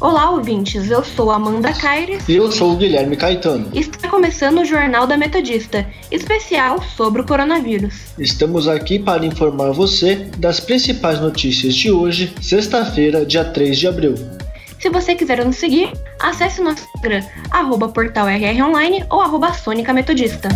Olá, ouvintes. Eu sou Amanda Caires. E eu sou o Guilherme Caetano. Está começando o Jornal da Metodista, especial sobre o coronavírus. Estamos aqui para informar você das principais notícias de hoje, sexta-feira, dia 3 de abril. Se você quiser nos seguir, acesse o nosso Instagram, arroba portal RR Online ou arroba Sônica Metodista.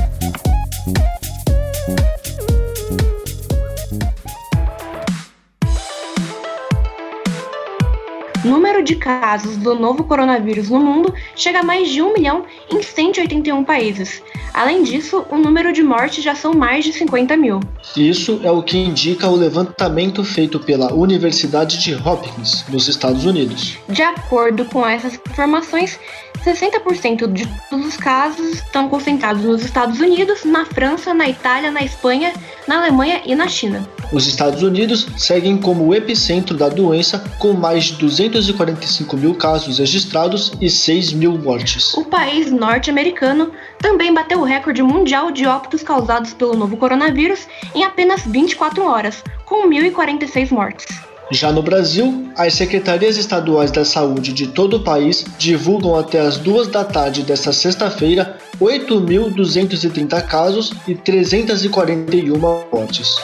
Número de casos do novo coronavírus no mundo chega a mais de 1 milhão em 181 países. Além disso, o número de mortes já são mais de 50 mil. Isso é o que indica o levantamento feito pela Universidade de Hopkins, nos Estados Unidos. De acordo com essas informações, 60% de todos os casos estão concentrados nos Estados Unidos, na França, na Itália, na Espanha, na Alemanha e na China. Os Estados Unidos seguem como o epicentro da doença, com mais de 245 mil casos registrados e 6 mil mortes. O país norte-americano também bateu o recorde mundial de óbitos causados pelo novo coronavírus em apenas 24 horas, com 1.046 mortes. Já no Brasil, as secretarias estaduais da saúde de todo o país divulgam até as duas da tarde desta sexta-feira 8.230 casos e 341 mortes.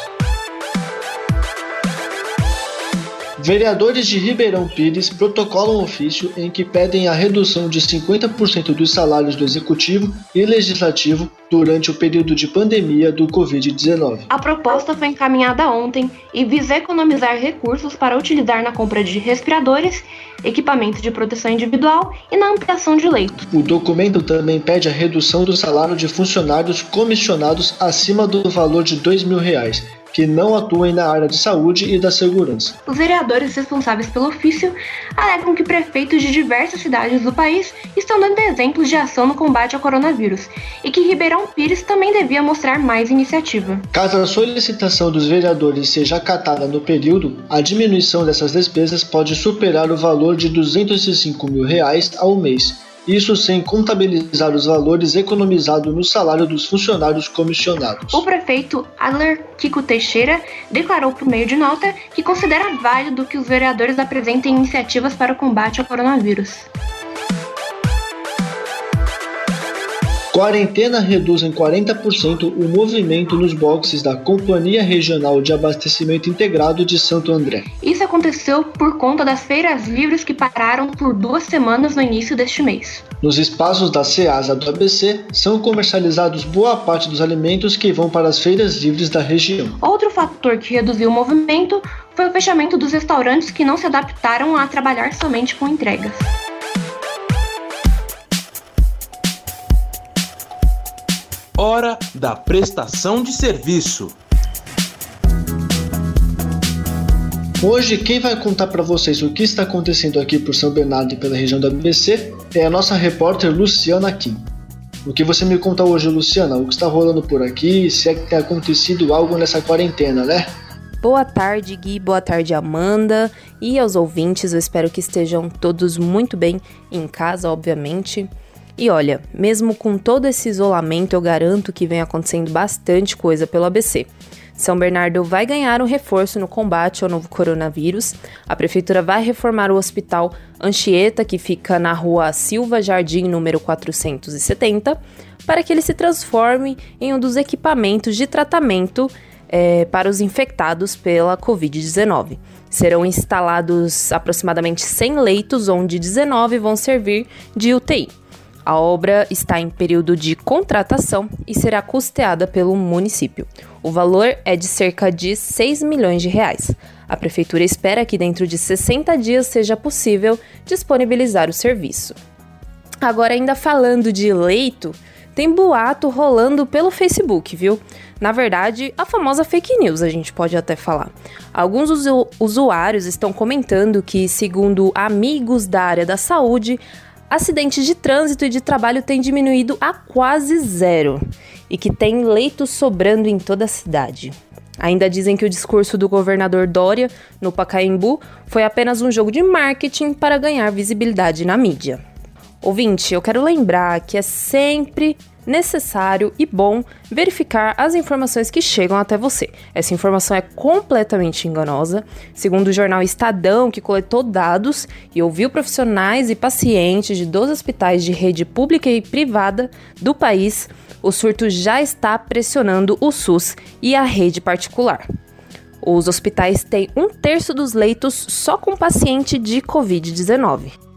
Vereadores de Ribeirão Pires protocolam um ofício em que pedem a redução de 50% dos salários do executivo e legislativo durante o período de pandemia do Covid-19. A proposta foi encaminhada ontem e visa economizar recursos para utilizar na compra de respiradores, equipamentos de proteção individual e na ampliação de leitos. O documento também pede a redução do salário de funcionários comissionados acima do valor de 2 mil reais que não atuem na área de saúde e da segurança. Os vereadores responsáveis pelo ofício alegam que prefeitos de diversas cidades do país estão dando exemplos de ação no combate ao coronavírus e que Ribeirão Pires também devia mostrar mais iniciativa. Caso a solicitação dos vereadores seja acatada no período, a diminuição dessas despesas pode superar o valor de 205 mil reais ao mês isso sem contabilizar os valores economizados no salário dos funcionários comissionados. O prefeito Adler Kiko Teixeira declarou por meio de nota que considera válido que os vereadores apresentem iniciativas para o combate ao coronavírus. Quarentena reduz em 40% o movimento nos boxes da Companhia Regional de Abastecimento Integrado de Santo André. Isso aconteceu por conta das feiras livres que pararam por duas semanas no início deste mês. Nos espaços da Ceasa do ABC são comercializados boa parte dos alimentos que vão para as feiras livres da região. Outro fator que reduziu o movimento foi o fechamento dos restaurantes que não se adaptaram a trabalhar somente com entregas. Hora da prestação de serviço. Hoje, quem vai contar para vocês o que está acontecendo aqui por São Bernardo e pela região da ABC é a nossa repórter Luciana Kim. O que você me conta hoje, Luciana? O que está rolando por aqui? Se é que tem acontecido algo nessa quarentena, né? Boa tarde, Gui. Boa tarde, Amanda. E aos ouvintes, eu espero que estejam todos muito bem em casa, obviamente. E olha, mesmo com todo esse isolamento, eu garanto que vem acontecendo bastante coisa pelo ABC. São Bernardo vai ganhar um reforço no combate ao novo coronavírus. A prefeitura vai reformar o hospital Anchieta, que fica na rua Silva Jardim, número 470, para que ele se transforme em um dos equipamentos de tratamento é, para os infectados pela Covid-19. Serão instalados aproximadamente 100 leitos, onde 19 vão servir de UTI. A obra está em período de contratação e será custeada pelo município. O valor é de cerca de 6 milhões de reais. A prefeitura espera que dentro de 60 dias seja possível disponibilizar o serviço. Agora, ainda falando de leito, tem boato rolando pelo Facebook, viu? Na verdade, a famosa fake news, a gente pode até falar. Alguns usu usuários estão comentando que, segundo amigos da área da saúde, acidentes de trânsito e de trabalho têm diminuído a quase zero e que tem leitos sobrando em toda a cidade. Ainda dizem que o discurso do governador Dória no Pacaembu foi apenas um jogo de marketing para ganhar visibilidade na mídia. Ouvinte, eu quero lembrar que é sempre necessário e bom verificar as informações que chegam até você. Essa informação é completamente enganosa. Segundo o jornal Estadão, que coletou dados e ouviu profissionais e pacientes de 12 hospitais de rede pública e privada do país, o surto já está pressionando o SUS e a rede particular. Os hospitais têm um terço dos leitos só com paciente de Covid-19.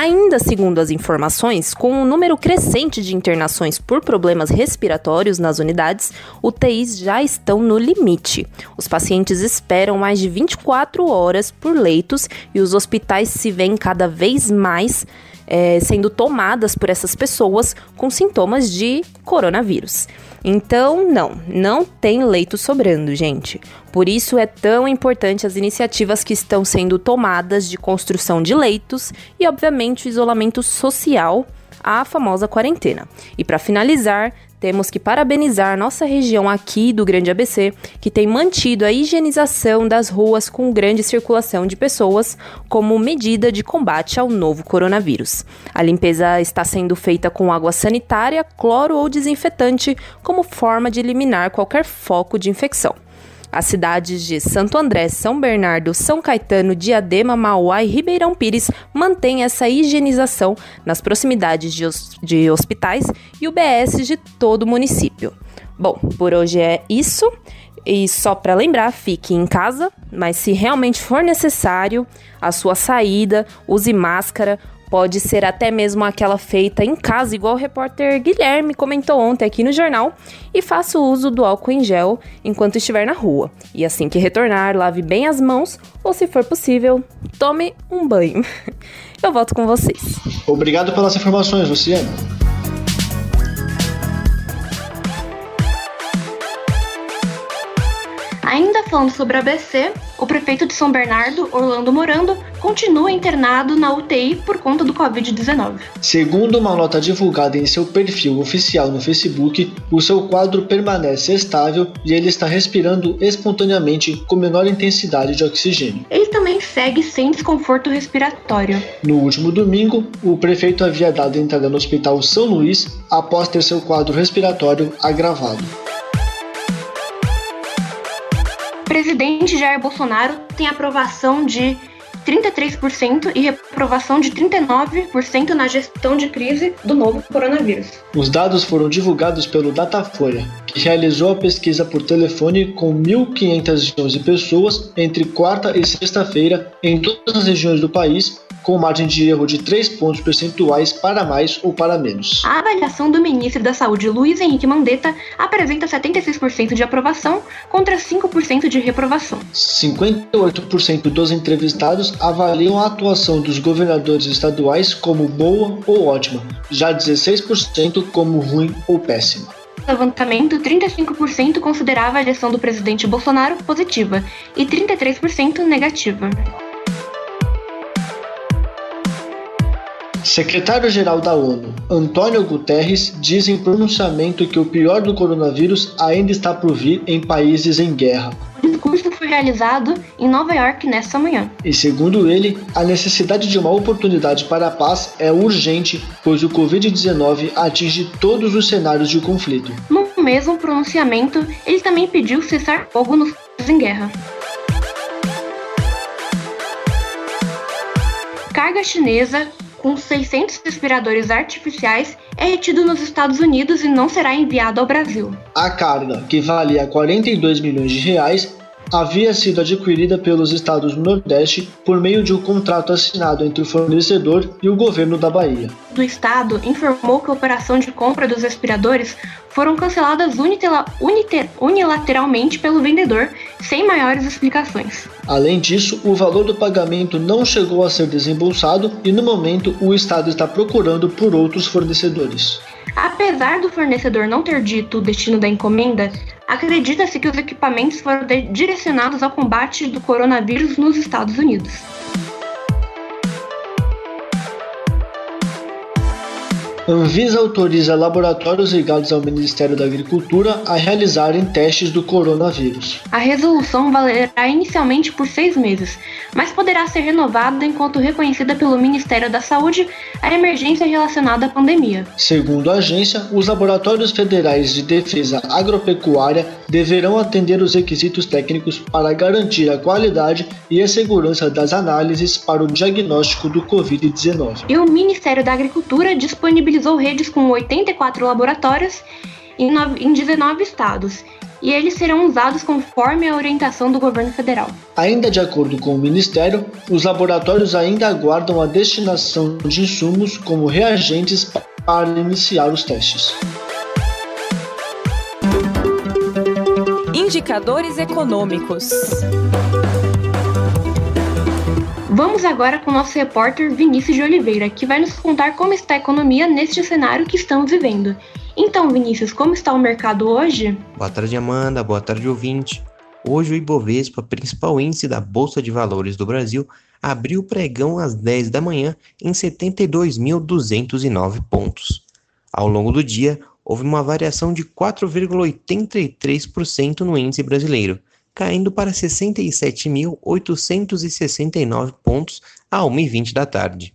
Ainda segundo as informações, com um número crescente de internações por problemas respiratórios nas unidades, UTIs já estão no limite. Os pacientes esperam mais de 24 horas por leitos e os hospitais se veem cada vez mais é, sendo tomadas por essas pessoas com sintomas de coronavírus. Então, não, não tem leito sobrando, gente. Por isso é tão importante as iniciativas que estão sendo tomadas de construção de leitos e, obviamente, o isolamento social, a famosa quarentena. E para finalizar, temos que parabenizar nossa região aqui do Grande ABC, que tem mantido a higienização das ruas com grande circulação de pessoas como medida de combate ao novo coronavírus. A limpeza está sendo feita com água sanitária, cloro ou desinfetante como forma de eliminar qualquer foco de infecção. As cidades de Santo André, São Bernardo, São Caetano, Diadema, Mauá e Ribeirão Pires mantêm essa higienização nas proximidades de, de hospitais e UBS de todo o município. Bom, por hoje é isso. E só para lembrar, fique em casa, mas se realmente for necessário a sua saída, use máscara, Pode ser até mesmo aquela feita em casa, igual o repórter Guilherme comentou ontem aqui no jornal, e faça uso do álcool em gel enquanto estiver na rua. E assim que retornar, lave bem as mãos ou, se for possível, tome um banho. Eu volto com vocês. Obrigado pelas informações, Luciana. Ainda falando sobre a ABC, o prefeito de São Bernardo, Orlando Morando, continua internado na UTI por conta do Covid-19. Segundo uma nota divulgada em seu perfil oficial no Facebook, o seu quadro permanece estável e ele está respirando espontaneamente com menor intensidade de oxigênio. Ele também segue sem desconforto respiratório. No último domingo, o prefeito havia dado entrada no Hospital São Luís após ter seu quadro respiratório agravado presidente Jair Bolsonaro tem aprovação de 33% e reprovação de 39% na gestão de crise do novo coronavírus. Os dados foram divulgados pelo Datafolha, que realizou a pesquisa por telefone com 1.511 pessoas entre quarta e sexta-feira em todas as regiões do país com margem de erro de 3 pontos percentuais para mais ou para menos. A avaliação do ministro da Saúde, Luiz Henrique Mandetta, apresenta 76% de aprovação contra 5% de reprovação. 58% dos entrevistados avaliam a atuação dos governadores estaduais como boa ou ótima, já 16% como ruim ou péssima levantamento, 35% considerava a gestão do presidente Bolsonaro positiva e 33% negativa. Secretário-geral da ONU, Antônio Guterres, diz em pronunciamento que o pior do coronavírus ainda está por vir em países em guerra. O discurso realizado em Nova York nesta manhã. E segundo ele, a necessidade de uma oportunidade para a paz é urgente, pois o Covid-19 atinge todos os cenários de conflito. No mesmo pronunciamento, ele também pediu cessar fogo nos em guerra. Carga chinesa com 600 respiradores artificiais, é retido nos Estados Unidos e não será enviado ao Brasil. A carga, que valia 42 milhões de reais, havia sido adquirida pelos estados do Nordeste por meio de um contrato assinado entre o fornecedor e o governo da Bahia. Do estado informou que a operação de compra dos respiradores foram canceladas unilateralmente pelo vendedor, sem maiores explicações. Além disso, o valor do pagamento não chegou a ser desembolsado e, no momento, o Estado está procurando por outros fornecedores. Apesar do fornecedor não ter dito o destino da encomenda, acredita-se que os equipamentos foram direcionados ao combate do coronavírus nos Estados Unidos. Anvisa autoriza laboratórios ligados ao Ministério da Agricultura a realizarem testes do coronavírus. A resolução valerá inicialmente por seis meses, mas poderá ser renovada enquanto reconhecida pelo Ministério da Saúde a emergência relacionada à pandemia. Segundo a agência, os laboratórios federais de defesa agropecuária deverão atender os requisitos técnicos para garantir a qualidade e a segurança das análises para o diagnóstico do Covid-19. E o Ministério da Agricultura disponibilizou realizou redes com 84 laboratórios em 19 estados, e eles serão usados conforme a orientação do governo federal. Ainda de acordo com o Ministério, os laboratórios ainda aguardam a destinação de insumos como reagentes para iniciar os testes. Indicadores econômicos. Vamos agora com o nosso repórter Vinícius de Oliveira, que vai nos contar como está a economia neste cenário que estamos vivendo. Então, Vinícius, como está o mercado hoje? Boa tarde, Amanda. Boa tarde, ouvinte. Hoje o Ibovespa, principal índice da Bolsa de Valores do Brasil, abriu o pregão às 10 da manhã em 72.209 pontos. Ao longo do dia, houve uma variação de 4,83% no índice brasileiro, caindo para 67.869 pontos a 1h20 da tarde.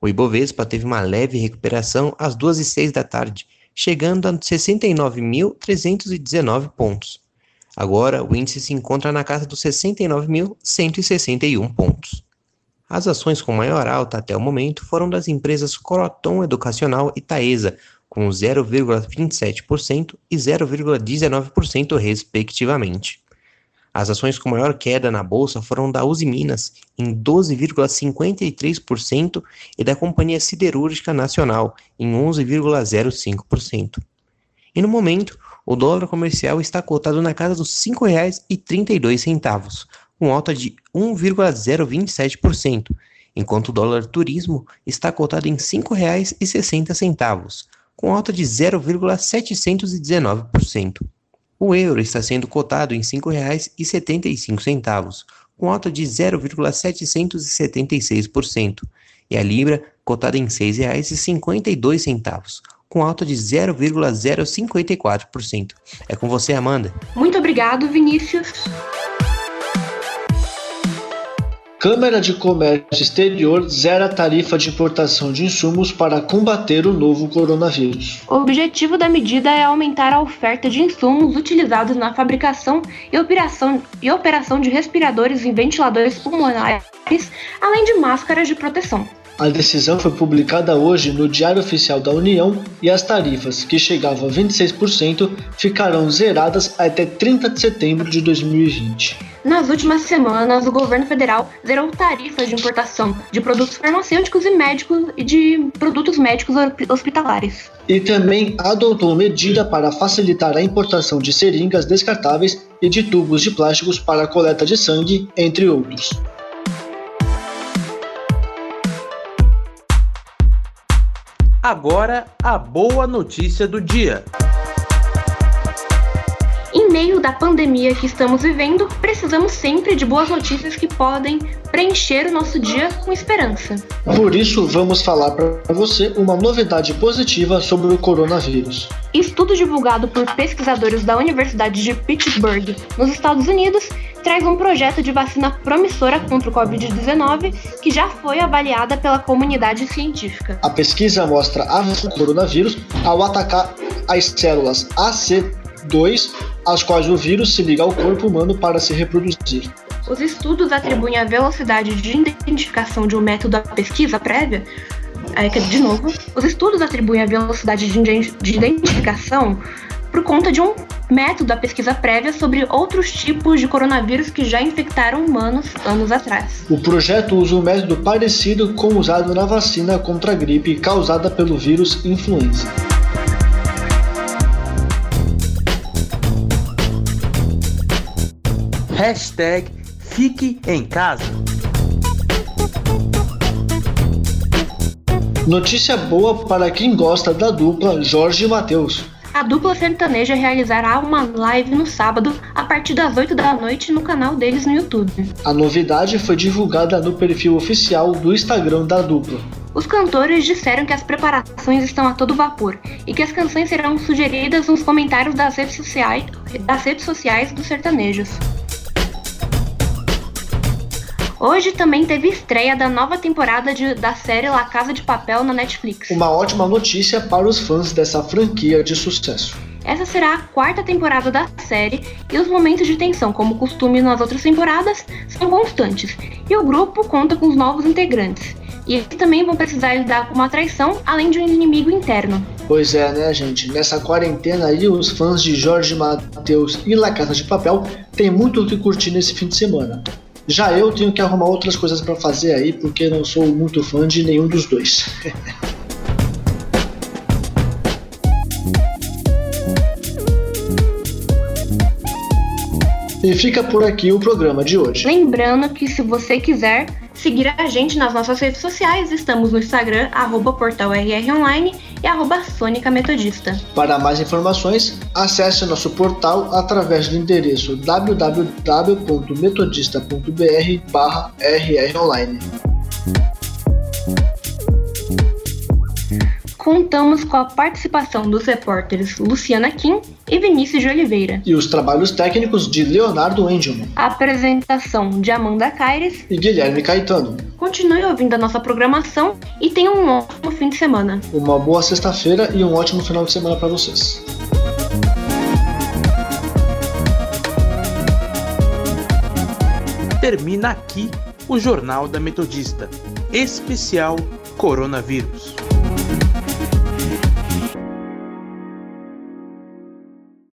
O Ibovespa teve uma leve recuperação às 2h06 da tarde, chegando a 69.319 pontos. Agora, o índice se encontra na casa dos 69.161 pontos. As ações com maior alta até o momento foram das empresas Croton Educacional e Taesa, com 0,27% e 0,19% respectivamente. As ações com maior queda na bolsa foram da Uzi Minas, em 12,53%, e da Companhia Siderúrgica Nacional, em 11,05%. E no momento, o dólar comercial está cotado na casa dos R$ 5,32, com alta de 1,027%, enquanto o dólar turismo está cotado em R$ 5,60, com alta de 0,719%. O euro está sendo cotado em R$ 5,75, com alta de 0,776%, e a libra cotada em R$ 6,52, com alta de 0,054%. É com você, Amanda. Muito obrigado, Vinícius. Câmara de Comércio Exterior zera a tarifa de importação de insumos para combater o novo coronavírus. O objetivo da medida é aumentar a oferta de insumos utilizados na fabricação e operação, e operação de respiradores e ventiladores pulmonares, além de máscaras de proteção. A decisão foi publicada hoje no Diário Oficial da União e as tarifas, que chegavam a 26%, ficarão zeradas até 30 de setembro de 2020. Nas últimas semanas, o governo federal zerou tarifas de importação de produtos farmacêuticos e médicos e de produtos médicos hospitalares. E também adotou medida para facilitar a importação de seringas descartáveis e de tubos de plásticos para a coleta de sangue, entre outros. Agora, a boa notícia do dia. Em meio da pandemia que estamos vivendo, precisamos sempre de boas notícias que podem preencher o nosso dia com esperança. Por isso, vamos falar para você uma novidade positiva sobre o coronavírus. Estudo divulgado por pesquisadores da Universidade de Pittsburgh, nos Estados Unidos, traz um projeto de vacina promissora contra o Covid-19 que já foi avaliada pela comunidade científica. A pesquisa mostra a coronavírus ao atacar as células AC2, às quais o vírus se liga ao corpo humano para se reproduzir. Os estudos atribuem a velocidade de identificação de um método à pesquisa prévia. É, de novo, os estudos atribuem a velocidade de identificação por conta de um método da pesquisa prévia sobre outros tipos de coronavírus que já infectaram humanos anos atrás. O projeto usa um método parecido com o usado na vacina contra a gripe causada pelo vírus influenza. Hashtag Fique em Casa. Notícia boa para quem gosta da dupla Jorge e Matheus a dupla sertaneja realizará uma live no sábado a partir das 8 da noite no canal deles no YouTube. A novidade foi divulgada no perfil oficial do Instagram da dupla. Os cantores disseram que as preparações estão a todo vapor e que as canções serão sugeridas nos comentários das redes sociais, das redes sociais dos sertanejos. Hoje também teve estreia da nova temporada de, da série La Casa de Papel na Netflix. Uma ótima notícia para os fãs dessa franquia de sucesso. Essa será a quarta temporada da série e os momentos de tensão, como costume nas outras temporadas, são constantes. E o grupo conta com os novos integrantes. E eles também vão precisar lidar com uma traição, além de um inimigo interno. Pois é, né, gente? Nessa quarentena aí, os fãs de Jorge Mateus e La Casa de Papel têm muito o que curtir nesse fim de semana. Já eu tenho que arrumar outras coisas para fazer aí, porque não sou muito fã de nenhum dos dois. E fica por aqui o programa de hoje. Lembrando que se você quiser seguir a gente nas nossas redes sociais, estamos no Instagram, arroba portalrronline e arroba Sônica Metodista. Para mais informações, acesse nosso portal através do endereço www.metodista.br contamos com a participação dos repórteres Luciana Kim e Vinícius de Oliveira. E os trabalhos técnicos de Leonardo Engelman. A apresentação de Amanda Caires e Guilherme Caetano. Continue ouvindo a nossa programação e tenha um ótimo fim de semana. Uma boa sexta-feira e um ótimo final de semana para vocês. Termina aqui o Jornal da Metodista, especial Coronavírus.